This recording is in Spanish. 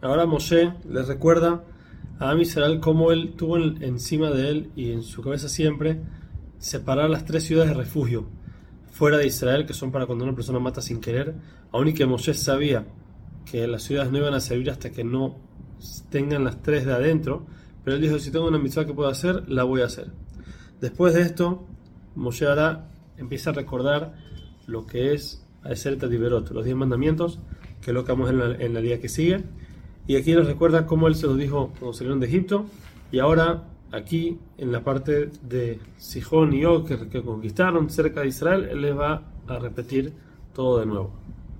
Ahora Moshe les recuerda a Am Israel cómo él tuvo en- encima de él y en su cabeza siempre separar las tres ciudades de refugio fuera de Israel, que son para cuando una persona mata sin querer, aun y que Moshe sabía que las ciudades no iban a servir hasta que no tengan las tres de adentro, pero él dijo, si tengo una mitzvah que puedo hacer, la voy a hacer. Después de esto, Moshe ahora empieza a recordar lo que es hacer Tadiberot, los diez mandamientos, que lo que vamos en la, en día que sigue. Y aquí nos recuerda cómo él se lo dijo cuando salieron de Egipto. Y ahora, aquí, en la parte de Sijón y Og, que, que conquistaron cerca de Israel, él les va a repetir todo de nuevo.